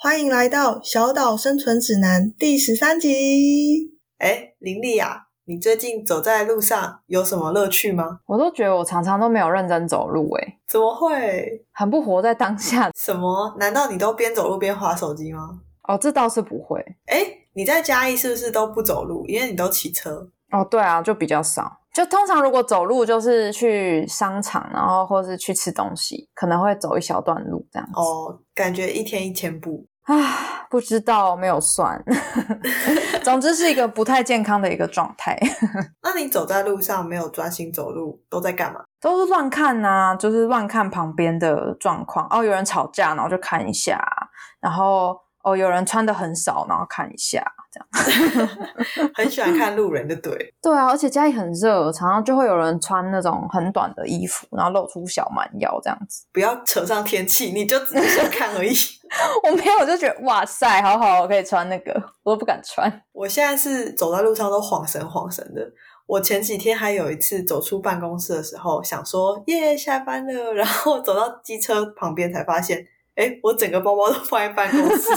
欢迎来到《小岛生存指南》第十三集。哎，林丽啊，你最近走在路上有什么乐趣吗？我都觉得我常常都没有认真走路，哎，怎么会？很不活在当下。什么？难道你都边走路边划手机吗？哦，这倒是不会。哎，你在嘉义是不是都不走路？因为你都骑车。哦，对啊，就比较少。就通常如果走路，就是去商场，然后或是去吃东西，可能会走一小段路这样子。哦，感觉一天一千步。啊，不知道没有算，总之是一个不太健康的一个状态。那你走在路上没有专心走路，都在干嘛？都是乱看呐，就是乱看旁边的状况。哦，有人吵架，然后就看一下，然后。哦，有人穿的很少，然后看一下这样，很喜欢看路人的对。对啊，而且家里很热，常常就会有人穿那种很短的衣服，然后露出小蛮腰这样子。不要扯上天气，你就只是想看而已。我没有，我就觉得哇塞，好好，我可以穿那个，我都不敢穿。我现在是走在路上都晃神晃神的。我前几天还有一次走出办公室的时候，想说耶下班了，然后走到机车旁边才发现。哎，我整个包包都放在办公室。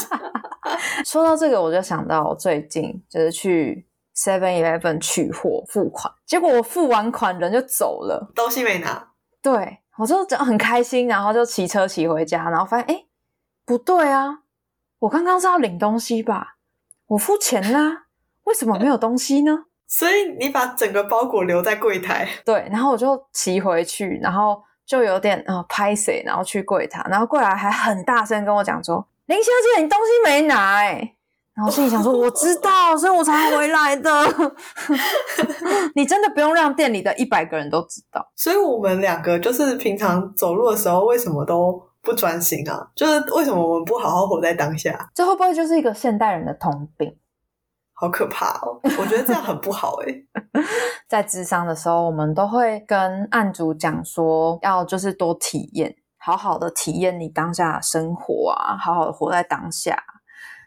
说到这个，我就想到我最近就是去 Seven Eleven 取货付款，结果我付完款人就走了，东西没拿。对，我就很开心，然后就骑车骑回家，然后发现哎，不对啊，我刚刚是要领东西吧？我付钱啦，为什么没有东西呢？所以你把整个包裹留在柜台。对，然后我就骑回去，然后。就有点呃拍谁，然后去柜台，然后过来还很大声跟我讲说：“林小姐，你东西没拿。”哎，然后心里想说：“ 我知道，所以我才回来的。”你真的不用让店里的一百个人都知道。所以我们两个就是平常走路的时候，为什么都不专心啊？就是为什么我们不好好活在当下？这会不会就是一个现代人的通病？好可怕哦！我觉得这样很不好哎。在智商的时候，我们都会跟案主讲说，要就是多体验，好好的体验你当下生活啊，好好的活在当下。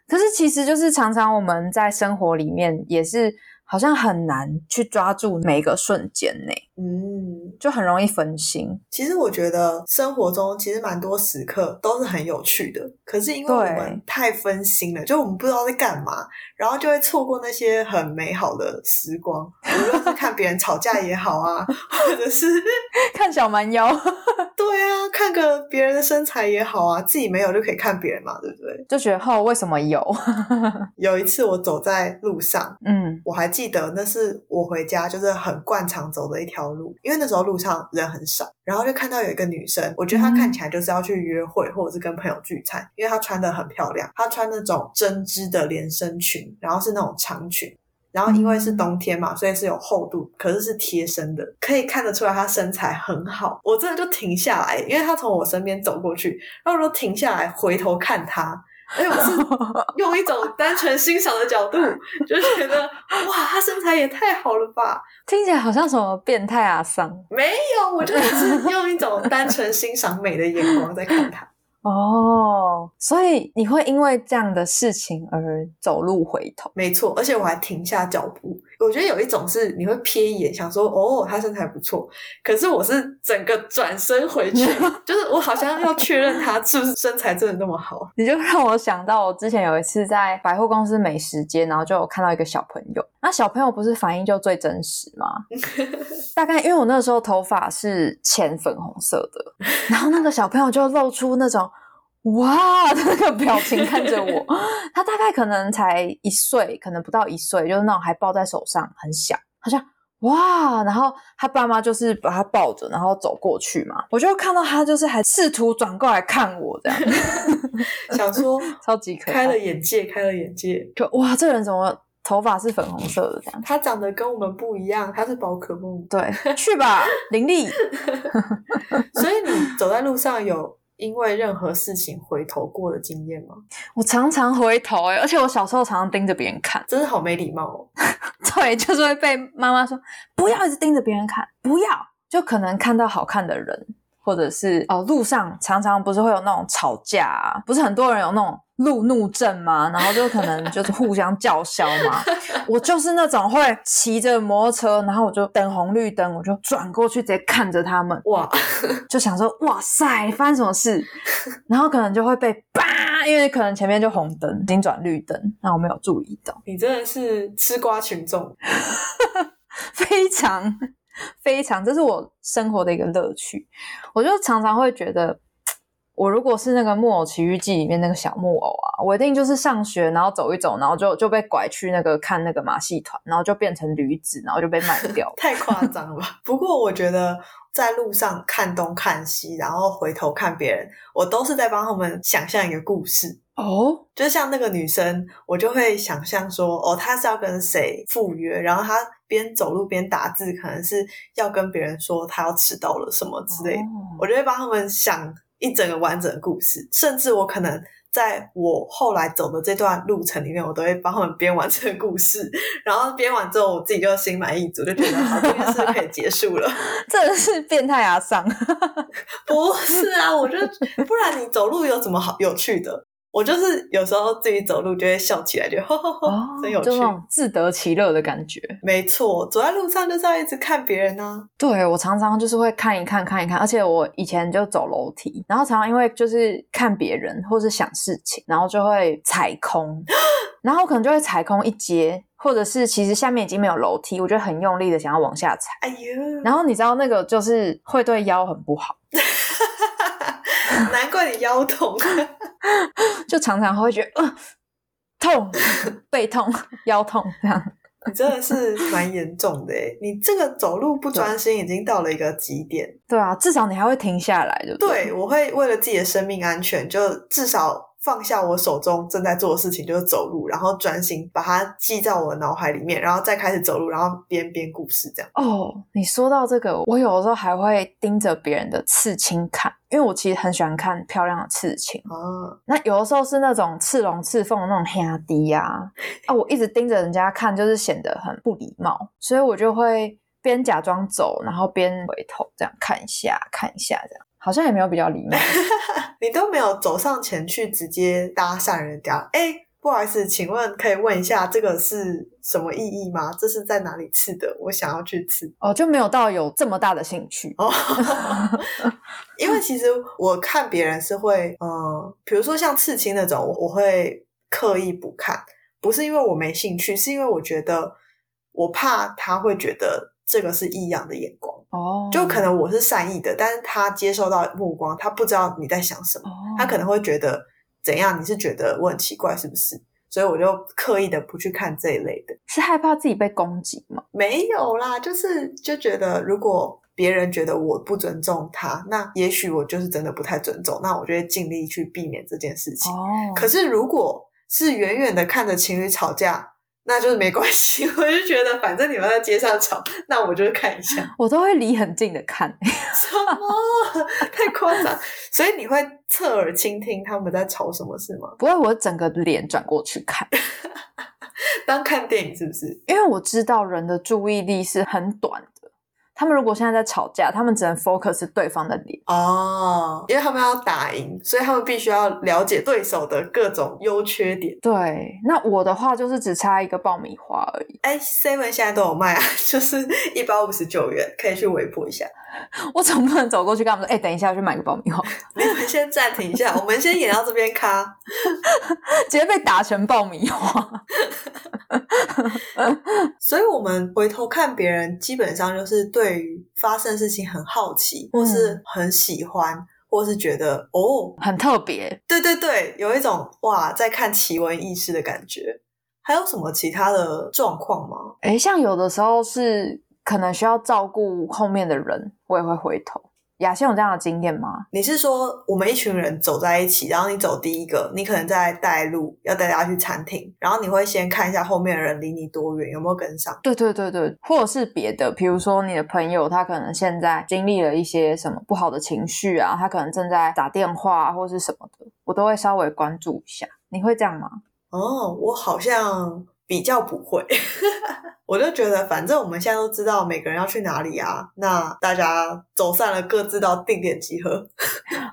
可是其实就是常常我们在生活里面也是。好像很难去抓住每一个瞬间呢，嗯，就很容易分心。其实我觉得生活中其实蛮多时刻都是很有趣的，可是因为我们太分心了，就我们不知道在干嘛，然后就会错过那些很美好的时光。无论是看别人吵架也好啊，或者是 看小蛮腰，看个别人的身材也好啊，自己没有就可以看别人嘛，对不对？就觉得哦，为什么有？有一次我走在路上，嗯，我还。记得那是我回家就是很惯常走的一条路，因为那时候路上人很少，然后就看到有一个女生，我觉得她看起来就是要去约会或者是跟朋友聚餐，因为她穿的很漂亮，她穿那种针织的连身裙，然后是那种长裙，然后因为是冬天嘛，所以是有厚度，可是是贴身的，可以看得出来她身材很好。我真的就停下来，因为她从我身边走过去，然后我就停下来回头看她。哎，我是 用一种单纯欣赏的角度，就觉得哇，她身材也太好了吧！听起来好像什么变态啊桑？没有，我就是用一种单纯欣赏美的眼光在看她。哦，所以你会因为这样的事情而走路回头？没错，而且我还停下脚步。我觉得有一种是你会瞥一眼，想说哦，他身材不错。可是我是整个转身回去，就是我好像要确认他是不是身材真的那么好。你就让我想到，我之前有一次在百货公司美食街，然后就有看到一个小朋友。那小朋友不是反应就最真实吗？大概因为我那时候头发是浅粉红色的，然后那个小朋友就露出那种。哇，那个表情看着我，他大概可能才一岁，可能不到一岁，就是那种还抱在手上很小，好像哇，然后他爸妈就是把他抱着，然后走过去嘛，我就看到他就是还试图转过来看我这样，想说超级可爱，开了眼界，开了眼界，就哇，这人怎么头发是粉红色的这样？他长得跟我们不一样，他是宝可梦，对，去吧，林立。所以你走在路上有。因为任何事情回头过的经验吗？我常常回头哎，而且我小时候常常盯着别人看，真是好没礼貌哦。对，就是会被妈妈说不要一直盯着别人看，不要，就可能看到好看的人。或者是哦，路上常常不是会有那种吵架，啊，不是很多人有那种路怒症嘛？然后就可能就是互相叫嚣嘛。我就是那种会骑着摩托车，然后我就等红绿灯，我就转过去直接看着他们，哇，就想说哇塞，发生什么事？然后可能就会被叭，因为可能前面就红灯，已经转绿灯，那我没有注意到。你真的是吃瓜群众，非常。非常，这是我生活的一个乐趣。我就常常会觉得，我如果是那个《木偶奇遇记》里面那个小木偶啊，我一定就是上学，然后走一走，然后就就被拐去那个看那个马戏团，然后就变成驴子，然后就被卖掉。太夸张了吧？不过我觉得在路上看东看西，然后回头看别人，我都是在帮他们想象一个故事。哦，就像那个女生，我就会想象说，哦，她是要跟谁赴约，然后她边走路边打字，可能是要跟别人说她要迟到了什么之类的。我就会帮他们想一整个完整的故事，甚至我可能在我后来走的这段路程里面，我都会帮他们编完这个故事，然后编完之后，我自己就心满意足，就觉得好，这件事可以结束了。这是变态啊！上 不是啊，我觉得不然你走路有什么好有趣的？我就是有时候自己走路就会笑起来，就呵呵呵，真有趣，自得其乐的感觉。没错，走在路上就是要一直看别人呢。对我常常就是会看一看，看一看，而且我以前就走楼梯，然后常常因为就是看别人或是想事情，然后就会踩空，然后可能就会踩空一阶，或者是其实下面已经没有楼梯，我就很用力的想要往下踩。哎呦，然后你知道那个就是会对腰很不好。难怪你腰痛，就常常会觉得呃痛，背痛、腰痛这样。你真的是蛮严重的诶你这个走路不专心已经到了一个极点。对啊，至少你还会停下来，对不对？对，我会为了自己的生命安全，就至少。放下我手中正在做的事情，就是走路，然后专心把它记在我的脑海里面，然后再开始走路，然后编编故事这样。哦，你说到这个，我有的时候还会盯着别人的刺青看，因为我其实很喜欢看漂亮的刺青。哦，那有的时候是那种刺龙刺凤的那种黑低呀，啊，我一直盯着人家看，就是显得很不礼貌，所以我就会边假装走，然后边回头这样看一下，看一下这样。好像也没有比较礼貌，你都没有走上前去直接搭讪人家。哎，不好意思，请问可以问一下这个是什么意义吗？这是在哪里吃的？我想要去吃。哦，就没有到有这么大的兴趣哦。因为其实我看别人是会，嗯，比如说像刺青那种，我会刻意不看，不是因为我没兴趣，是因为我觉得我怕他会觉得这个是异样的眼光。哦，就可能我是善意的，但是他接受到目光，他不知道你在想什么，他可能会觉得怎样？你是觉得我很奇怪是不是？所以我就刻意的不去看这一类的，是害怕自己被攻击吗？没有啦，就是就觉得如果别人觉得我不尊重他，那也许我就是真的不太尊重，那我就会尽力去避免这件事情。哦，可是如果是远远的看着情侣吵架。那就是没关系，我就觉得反正你们在街上吵，那我就看一下。我都会离很近的看，什么 太夸张？所以你会侧耳倾听他们在吵什么，事吗？不会，我整个脸转过去看，当看电影是不是？因为我知道人的注意力是很短。他们如果现在在吵架，他们只能 focus 对方的脸哦，因为他们要打赢，所以他们必须要了解对手的各种优缺点。对，那我的话就是只差一个爆米花而已。哎，seven 现在都有卖啊，就是一包五十九元，可以去微博一下。我总不能走过去跟他们说：“哎，等一下，我去买个爆米花。”你们先暂停一下，我们先演到这边卡，直接被打成爆米花。所以，我们回头看别人，基本上就是对于发生事情很好奇，或是很喜欢，或是觉得哦很特别。对对对，有一种哇，在看奇闻异事的感觉。还有什么其他的状况吗？诶，像有的时候是可能需要照顾后面的人，我也会回头。雅欣有这样的经验吗？你是说我们一群人走在一起，然后你走第一个，你可能在带路，要带大家去餐厅，然后你会先看一下后面的人离你多远，有没有跟上？对对对对，或者是别的，比如说你的朋友他可能现在经历了一些什么不好的情绪啊，他可能正在打电话或是什么的，我都会稍微关注一下。你会这样吗？哦，我好像。比较不会，我就觉得反正我们现在都知道每个人要去哪里啊，那大家走散了，各自到定点集合。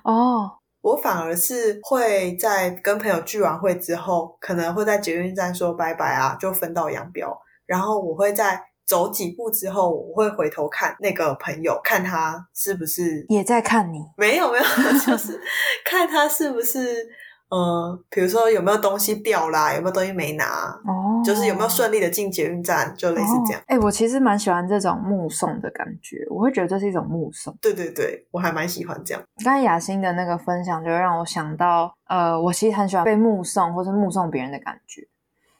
哦，我反而是会在跟朋友聚完会之后，可能会在捷运站说拜拜啊，就分道扬镳。然后我会在走几步之后，我会回头看那个朋友，看他是不是也在看你。没有没有，就是看他是不是。嗯，比如说有没有东西掉啦，有没有东西没拿，哦，就是有没有顺利的进捷运站，就类似这样。哎，我其实蛮喜欢这种目送的感觉，我会觉得这是一种目送。对对对，我还蛮喜欢这样。刚才雅欣的那个分享，就让我想到，呃，我其实很喜欢被目送或是目送别人的感觉。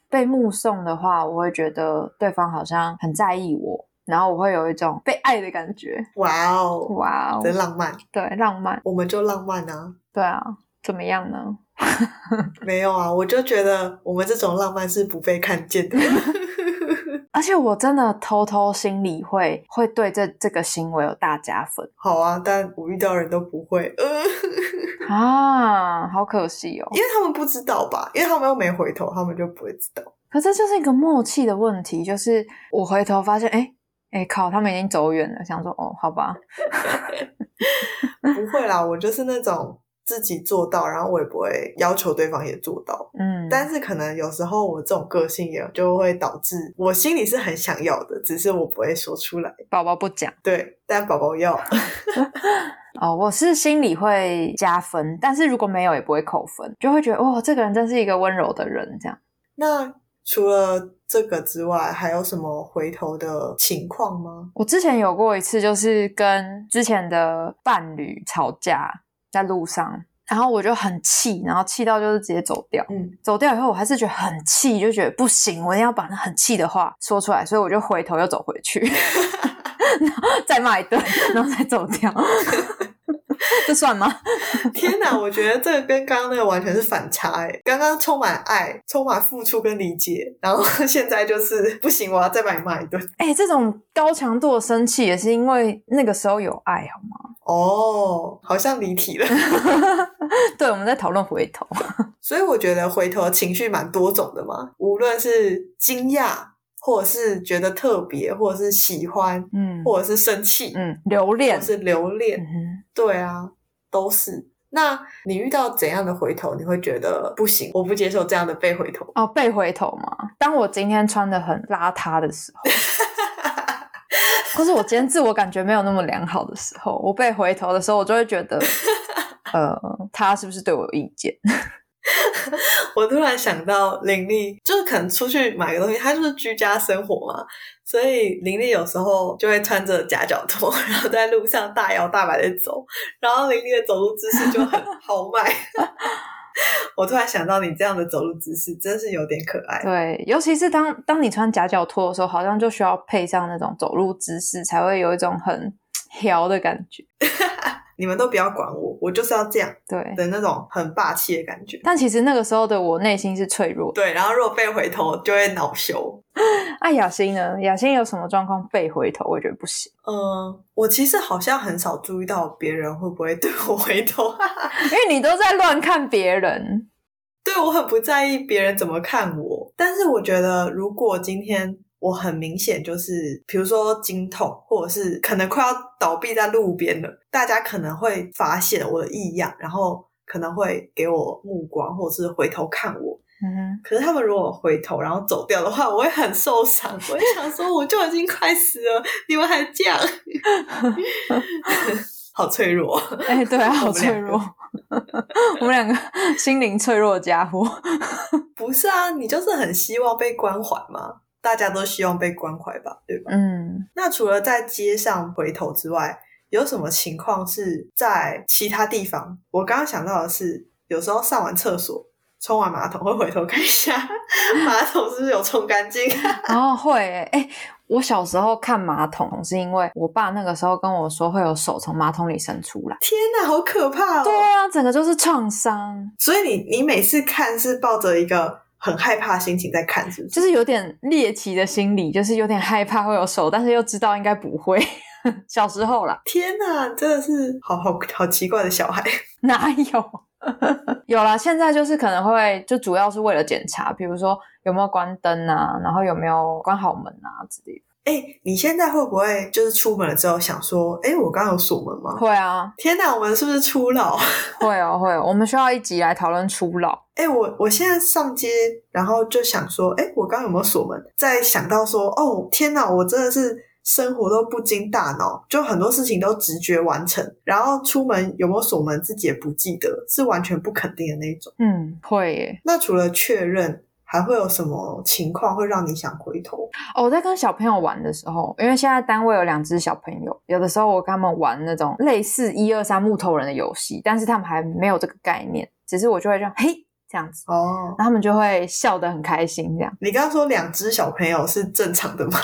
被目送的话，我会觉得对方好像很在意我，然后我会有一种被爱的感觉。哇哦，哇哦，真浪漫。对，浪漫，我们就浪漫啊。对啊，怎么样呢？没有啊，我就觉得我们这种浪漫是不被看见的，而且我真的偷偷心里会会对这这个行为有大加分。好啊，但我遇到人都不会，啊，好可惜哦，因为他们不知道吧，因为他们又没回头，他们就不会知道。可这就是一个默契的问题，就是我回头发现，哎哎靠，他们已经走远了，想说哦，好吧，不会啦，我就是那种。自己做到，然后我也不会要求对方也做到。嗯，但是可能有时候我这种个性也就会导致我心里是很想要的，只是我不会说出来。宝宝不讲，对，但宝宝要。哦，我是心里会加分，但是如果没有也不会扣分，就会觉得哇，这个人真是一个温柔的人。这样。那除了这个之外，还有什么回头的情况吗？我之前有过一次，就是跟之前的伴侣吵架。在路上，然后我就很气，然后气到就是直接走掉。嗯，走掉以后，我还是觉得很气，就觉得不行，我一定要把那很气的话说出来，所以我就回头又走回去，然后再骂一顿，然后再走掉。这算吗？天哪，我觉得这个跟刚刚那个完全是反差哎！刚刚充满爱、充满付出跟理解，然后现在就是不行，我要再把你骂一顿。哎，这种高强度的生气也是因为那个时候有爱，好吗？哦，好像离题了。对，我们在讨论回头，所以我觉得回头情绪蛮多种的嘛，无论是惊讶。或者是觉得特别，或者是喜欢，嗯，或者是生气，嗯，留恋，是留恋，对啊，都是。那你遇到怎样的回头，你会觉得不行，我不接受这样的被回头？哦，被回头吗？当我今天穿的很邋遢的时候，或是我今天自我感觉没有那么良好的时候，我被回头的时候，我就会觉得，呃，他是不是对我有意见？我突然想到，林丽就是可能出去买个东西，她就是居家生活嘛，所以林丽有时候就会穿着夹脚拖，然后在路上大摇大摆的走，然后林丽的走路姿势就很 豪迈。我突然想到，你这样的走路姿势真是有点可爱。对，尤其是当当你穿夹脚拖的时候，好像就需要配上那种走路姿势，才会有一种很 调的感觉。你们都不要管我，我就是要这样，对的那种很霸气的感觉。但其实那个时候的我内心是脆弱，对。然后如果被回头，就会恼羞。啊，雅欣呢？雅欣有什么状况被回头？我觉得不行。嗯，我其实好像很少注意到别人会不会对我回头，因为你都在乱看别人。对我很不在意别人怎么看我，但是我觉得如果今天。我很明显就是，比如说经痛，或者是可能快要倒闭在路边了，大家可能会发现我的异样，然后可能会给我目光，或者是回头看我。嗯，可是他们如果回头然后走掉的话，我会很受伤。我会想说，我就已经快死了，你们还这样，好脆弱。哎，对啊，好脆弱。我们两个心灵脆弱的家伙。不是啊，你就是很希望被关怀吗？大家都希望被关怀吧，对吧？嗯，那除了在街上回头之外，有什么情况是在其他地方？我刚刚想到的是，有时候上完厕所冲完马桶会回头看一下 马桶是不是有冲干净。哦，会哎，我小时候看马桶是因为我爸那个时候跟我说会有手从马桶里伸出来。天哪，好可怕！对啊，整个就是创伤。所以你你每次看是抱着一个很害怕心情在看，是不是？就是有点猎奇的心理，就是有点害怕会有手，但是又知道应该不会。小时候啦，天哪，真的是好好好奇怪的小孩，哪有？有啦，现在就是可能会就主要是为了检查，比如说有没有关灯啊，然后有没有关好门啊之类的。哎，你现在会不会就是出门了之后想说，哎，我刚刚有锁门吗？会啊！天哪，我们是不是初老？会哦，会哦。我们需要一集来讨论初老。哎，我我现在上街，然后就想说，哎，我刚刚有没有锁门？再想到说，哦，天哪，我真的是。生活都不经大脑，就很多事情都直觉完成，然后出门有没有锁门自己也不记得，是完全不肯定的那种。嗯，会耶。那除了确认，还会有什么情况会让你想回头？哦，我在跟小朋友玩的时候，因为现在单位有两只小朋友，有的时候我跟他们玩那种类似一二三木头人的游戏，但是他们还没有这个概念，只是我就会这样，嘿。这样子哦，那他们就会笑得很开心。这样，你刚刚说两只小朋友是正常的吗？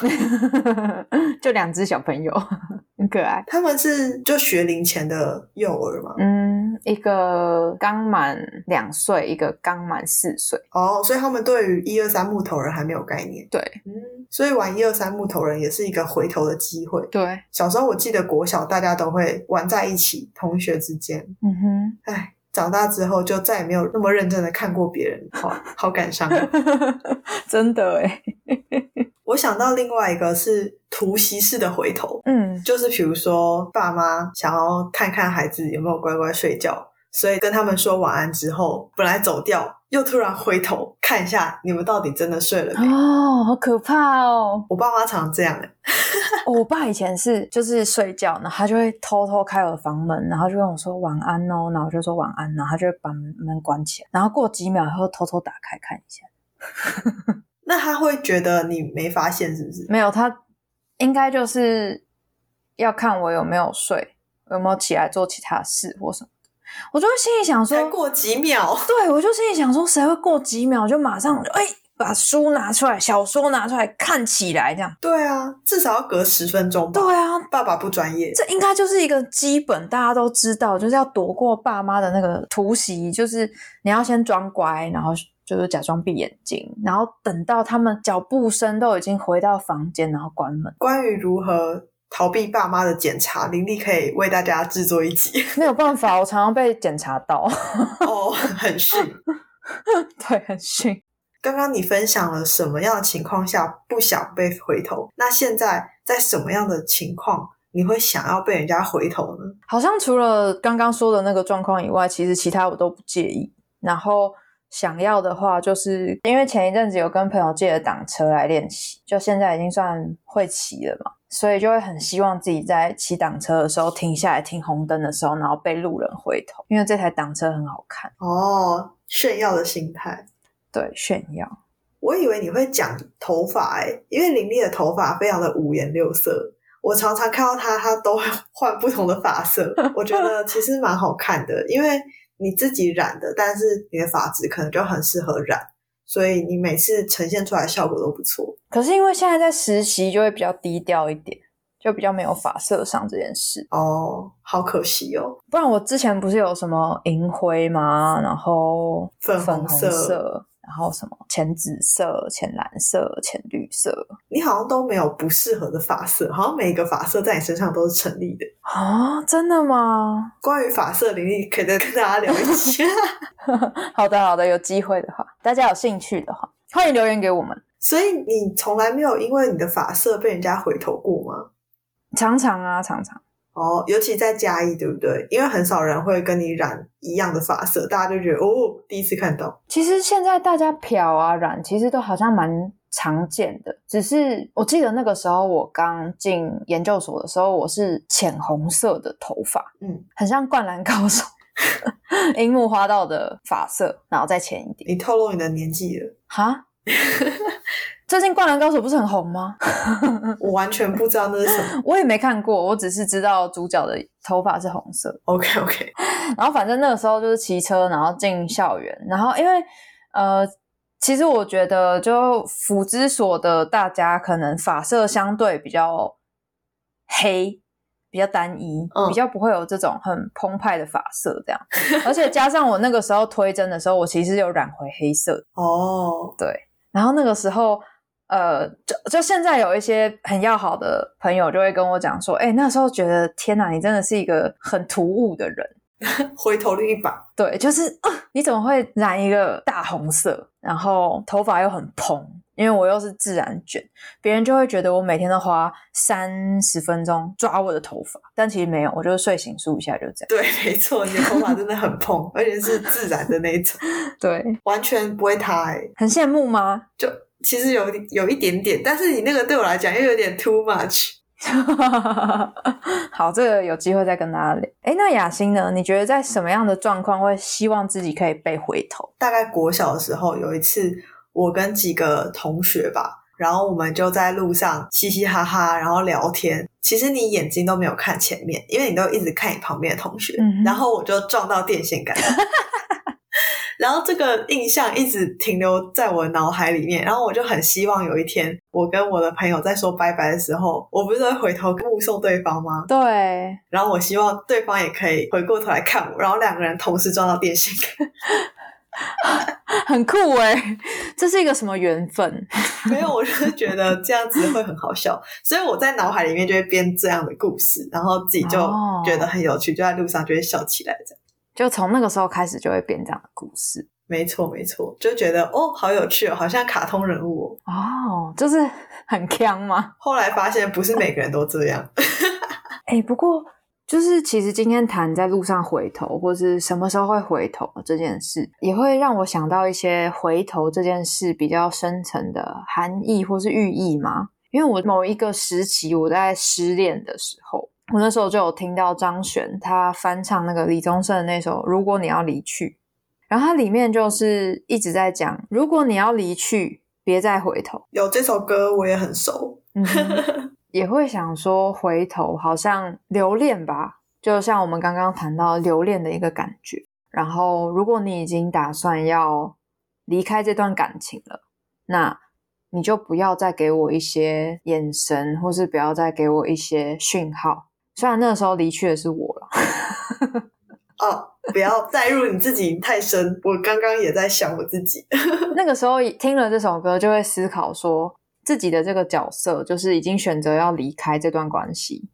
就两只小朋友，很可爱。他们是就学龄前的幼儿吗？嗯，一个刚满两岁，一个刚满四岁。哦，所以他们对于一二三木头人还没有概念。对，嗯，所以玩一二三木头人也是一个回头的机会。对，小时候我记得国小大家都会玩在一起，同学之间。嗯哼，哎。长大之后就再也没有那么认真的看过别人，好好感伤，真的哎。我想到另外一个是突袭式的回头，嗯，就是比如说爸妈想要看看孩子有没有乖乖睡觉。所以跟他们说晚安之后，本来走掉，又突然回头看一下你们到底真的睡了没？哦，好可怕哦！我爸妈常这样哎。我爸以前是就是睡觉，然后他就会偷偷开我房门，然后就跟我说晚安哦，然后我就说晚安，然后他就把门关起来，然后过几秒以后偷偷打开看一下。那他会觉得你没发现是不是？没有，他应该就是要看我有没有睡，有没有起来做其他事或什么。我就会心里想说，过几秒，对我就心里想说，谁会过几秒就马上哎把书拿出来，小说拿出来看起来这样？对啊，至少要隔十分钟吧。对啊，爸爸不专业，这应该就是一个基本，大家都知道，就是要躲过爸妈的那个突袭，就是你要先装乖，然后就是假装闭眼睛，然后等到他们脚步声都已经回到房间，然后关门。关于如何？逃避爸妈的检查，林丽可以为大家制作一集。没有办法，我常常被检查到。哦，很逊，对，很逊。刚刚你分享了什么样的情况下不想被回头？那现在在什么样的情况你会想要被人家回头呢？好像除了刚刚说的那个状况以外，其实其他我都不介意。然后想要的话，就是因为前一阵子有跟朋友借了挡车来练习，就现在已经算会骑了嘛。所以就会很希望自己在骑挡车的时候停下来停红灯的时候，然后被路人回头，因为这台挡车很好看哦，炫耀的心态，对，炫耀。我以为你会讲头发哎，因为林丽的头发非常的五颜六色，我常常看到她，她都会换不同的发色，我觉得其实蛮好看的，因为你自己染的，但是你的发质可能就很适合染。所以你每次呈现出来效果都不错。可是因为现在在实习，就会比较低调一点，就比较没有发色上这件事。哦，好可惜哦。不然我之前不是有什么银灰吗？然后粉红色。然后什么浅紫色、浅蓝色、浅绿色，你好像都没有不适合的发色，好像每一个发色在你身上都是成立的啊？真的吗？关于发色，林丽可以再跟大家聊一下。好的，好的，有机会的话，大家有兴趣的话，欢迎留言给我们。所以你从来没有因为你的发色被人家回头过吗？常常啊，常常。哦，尤其在嘉义，对不对？因为很少人会跟你染一样的发色，大家就觉得哦，第一次看到。其实现在大家漂啊染，其实都好像蛮常见的。只是我记得那个时候我刚进研究所的时候，我是浅红色的头发，嗯，很像灌篮高手 樱木花道的发色，然后再浅一点。你透露你的年纪了？哈？最近《灌篮高手》不是很红吗？我完全不知道那是什么，我也没看过，我只是知道主角的头发是红色。OK OK，然后反正那个时候就是骑车，然后进校园，然后因为呃，其实我觉得就辅之所的大家可能发色相对比较黑。比较单一，比较不会有这种很澎湃的发色，这样。而且加上我那个时候推针的时候，我其实有染回黑色哦。对，然后那个时候，呃，就就现在有一些很要好的朋友就会跟我讲说，哎，那时候觉得天哪，你真的是一个很突兀的人，回头率一把。对，就是啊，你怎么会染一个大红色，然后头发又很蓬？因为我又是自然卷，别人就会觉得我每天都花三十分钟抓我的头发，但其实没有，我就是睡醒梳一下就这样。对，没错，你的头发真的很蓬，而且是自然的那种，对，完全不会塌。很羡慕吗？就其实有有一点点，但是你那个对我来讲又有点 too much。好，这个有机会再跟大家聊。哎，那雅欣呢？你觉得在什么样的状况会希望自己可以被回头？大概国小的时候有一次。我跟几个同学吧，然后我们就在路上嘻嘻哈哈，然后聊天。其实你眼睛都没有看前面，因为你都一直看你旁边的同学。然后我就撞到电线杆，然后这个印象一直停留在我的脑海里面。然后我就很希望有一天，我跟我的朋友在说拜拜的时候，我不是会回头目送对方吗？对。然后我希望对方也可以回过头来看我，然后两个人同时撞到电线杆。很酷哎，这是一个什么缘分？没有，我就是觉得这样子会很好笑，所以我在脑海里面就会编这样的故事，然后自己就觉得很有趣，就在路上就会笑起来。这样，就从那个时候开始就会变这样的故事。没错，没错，就觉得哦，好有趣哦，好像卡通人物哦，哦就是 很强吗？后来发现不是每个人都这样。哎，不过。就是其实今天谈在路上回头，或是什么时候会回头这件事，也会让我想到一些回头这件事比较深层的含义或是寓意嘛。因为我某一个时期我在失恋的时候，我那时候就有听到张悬他翻唱那个李宗盛的那首《如果你要离去》，然后它里面就是一直在讲，如果你要离去，别再回头。有这首歌我也很熟。也会想说回头，好像留恋吧，就像我们刚刚谈到留恋的一个感觉。然后，如果你已经打算要离开这段感情了，那你就不要再给我一些眼神，或是不要再给我一些讯号。虽然那个时候离去的是我了，哦，不要带入你自己太深。我刚刚也在想我自己，那个时候听了这首歌，就会思考说。自己的这个角色就是已经选择要离开这段关系，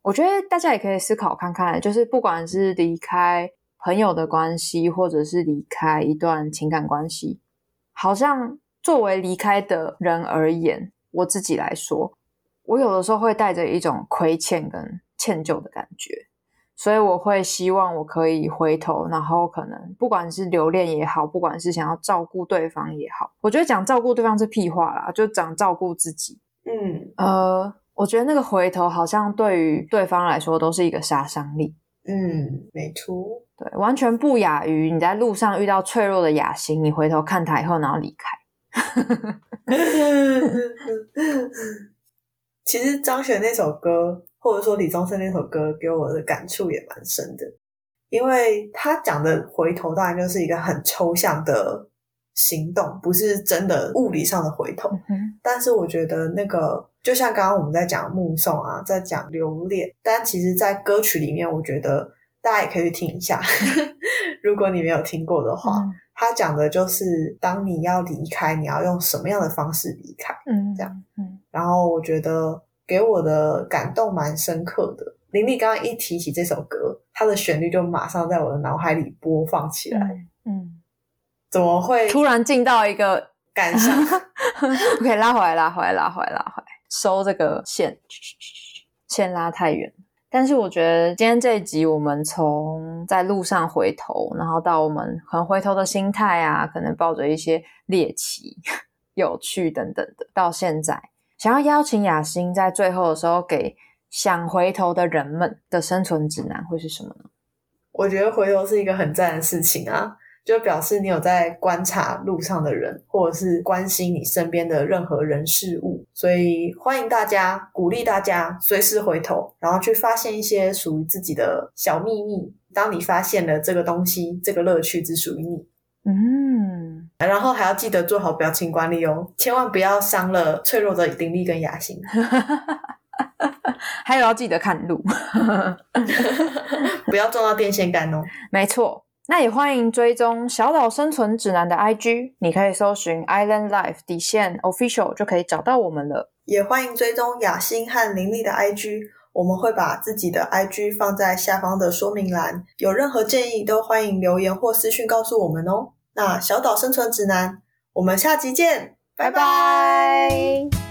我觉得大家也可以思考看看，就是不管是离开朋友的关系，或者是离开一段情感关系，好像作为离开的人而言，我自己来说，我有的时候会带着一种亏欠跟歉疚的感觉。所以我会希望我可以回头，然后可能不管是留恋也好，不管是想要照顾对方也好，我觉得讲照顾对方是屁话啦，就讲照顾自己。嗯，呃，我觉得那个回头好像对于对方来说都是一个杀伤力。嗯，没错，对，完全不亚于你在路上遇到脆弱的雅欣，你回头看他以后，然后离开。其实张悬那首歌。或者说李宗盛那首歌给我的感触也蛮深的，因为他讲的回头当然就是一个很抽象的行动，不是真的物理上的回头。但是我觉得那个就像刚刚我们在讲目送啊，在讲留恋，但其实，在歌曲里面，我觉得大家也可以去听一下。如果你没有听过的话，他讲的就是当你要离开，你要用什么样的方式离开？嗯，这样。嗯，然后我觉得。给我的感动蛮深刻的。林丽刚刚一提起这首歌，它的旋律就马上在我的脑海里播放起来。嗯，怎么会突然进到一个感伤？？OK，拉回来，拉回来，拉回来，拉回来，收这个线，线拉太远。但是我觉得今天这一集，我们从在路上回头，然后到我们可能回头的心态啊，可能抱着一些猎奇、有趣等等的，到现在。想要邀请雅欣在最后的时候给想回头的人们的生存指南会是什么呢？我觉得回头是一个很赞的事情啊，就表示你有在观察路上的人，或者是关心你身边的任何人事物。所以欢迎大家，鼓励大家随时回头，然后去发现一些属于自己的小秘密。当你发现了这个东西，这个乐趣只属于你。嗯，然后还要记得做好表情管理哦，千万不要伤了脆弱的灵力跟雅心。还有要记得看路，不要撞到电线杆哦。没错，那也欢迎追踪小岛生存指南的 IG，你可以搜寻 Island Life 底线 Official 就可以找到我们了。也欢迎追踪雅欣和林丽的 IG，我们会把自己的 IG 放在下方的说明栏，有任何建议都欢迎留言或私讯告诉我们哦。那小岛生存指南，我们下集见，拜拜。